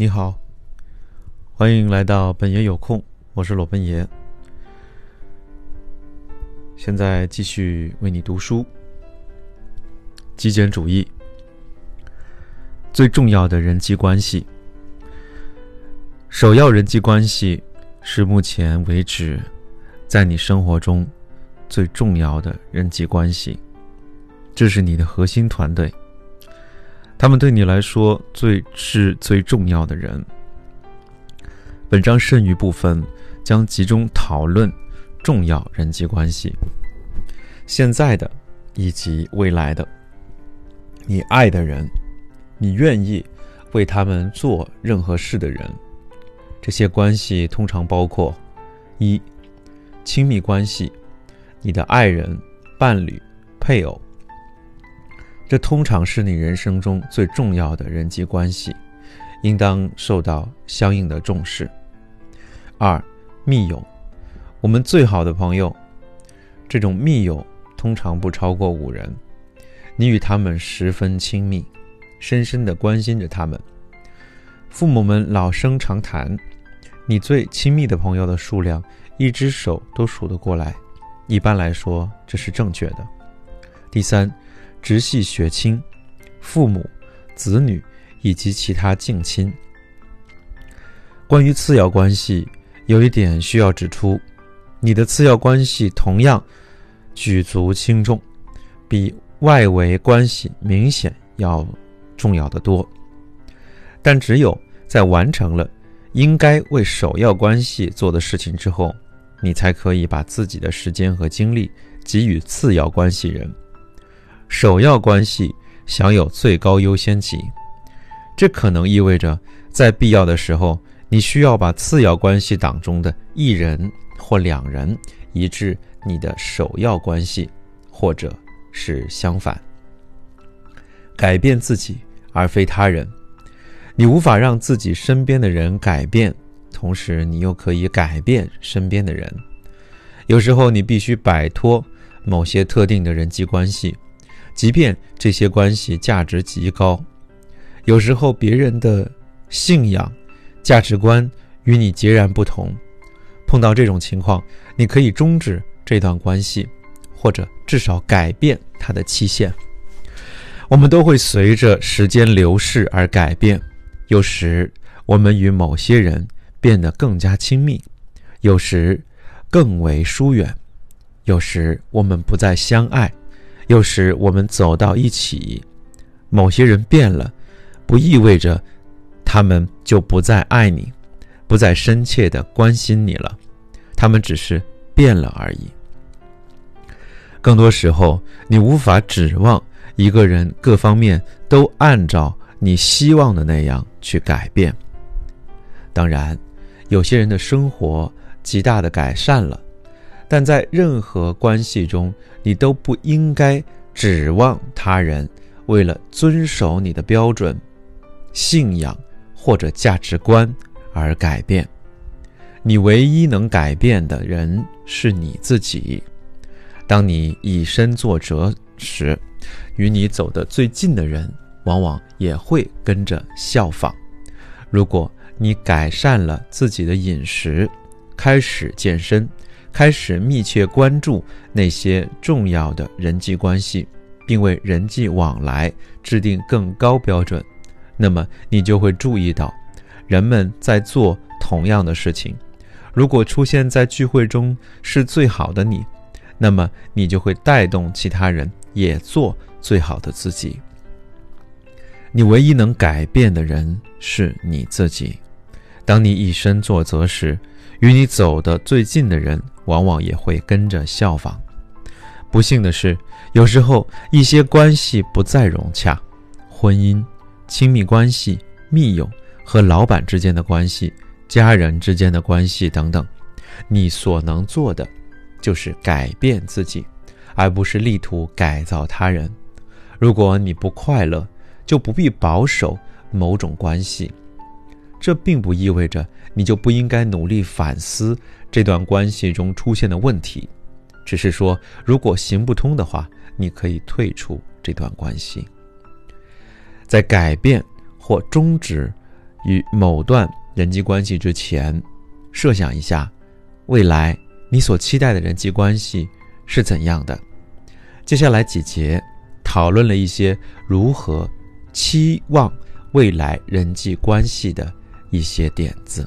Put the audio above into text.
你好，欢迎来到本爷有空，我是裸奔爷。现在继续为你读书。极简主义最重要的人际关系，首要人际关系是目前为止在你生活中最重要的人际关系，这是你的核心团队。他们对你来说最是最重要的人。本章剩余部分将集中讨论重要人际关系，现在的以及未来的。你爱的人，你愿意为他们做任何事的人，这些关系通常包括：一、亲密关系，你的爱人、伴侣、配偶。这通常是你人生中最重要的人际关系，应当受到相应的重视。二、密友，我们最好的朋友，这种密友通常不超过五人，你与他们十分亲密，深深的关心着他们。父母们老生常谈，你最亲密的朋友的数量，一只手都数得过来。一般来说，这是正确的。第三。直系血亲、父母、子女以及其他近亲。关于次要关系，有一点需要指出：你的次要关系同样举足轻重，比外围关系明显要重要的多。但只有在完成了应该为首要关系做的事情之后，你才可以把自己的时间和精力给予次要关系人。首要关系享有最高优先级，这可能意味着在必要的时候，你需要把次要关系当中的一人或两人移至你的首要关系，或者是相反。改变自己而非他人，你无法让自己身边的人改变，同时你又可以改变身边的人。有时候你必须摆脱某些特定的人际关系。即便这些关系价值极高，有时候别人的信仰、价值观与你截然不同。碰到这种情况，你可以终止这段关系，或者至少改变它的期限。我们都会随着时间流逝而改变。有时我们与某些人变得更加亲密，有时更为疏远，有时我们不再相爱。又使我们走到一起，某些人变了，不意味着他们就不再爱你，不再深切的关心你了，他们只是变了而已。更多时候，你无法指望一个人各方面都按照你希望的那样去改变。当然，有些人的生活极大的改善了。但在任何关系中，你都不应该指望他人为了遵守你的标准、信仰或者价值观而改变。你唯一能改变的人是你自己。当你以身作则时，与你走得最近的人往往也会跟着效仿。如果你改善了自己的饮食，开始健身。开始密切关注那些重要的人际关系，并为人际往来制定更高标准，那么你就会注意到，人们在做同样的事情。如果出现在聚会中是最好的你，那么你就会带动其他人也做最好的自己。你唯一能改变的人是你自己。当你以身作则时，与你走得最近的人。往往也会跟着效仿。不幸的是，有时候一些关系不再融洽，婚姻、亲密关系、密友和老板之间的关系、家人之间的关系等等，你所能做的就是改变自己，而不是力图改造他人。如果你不快乐，就不必保守某种关系。这并不意味着你就不应该努力反思这段关系中出现的问题，只是说，如果行不通的话，你可以退出这段关系。在改变或终止与某段人际关系之前，设想一下，未来你所期待的人际关系是怎样的。接下来几节讨论了一些如何期望未来人际关系的一些点子。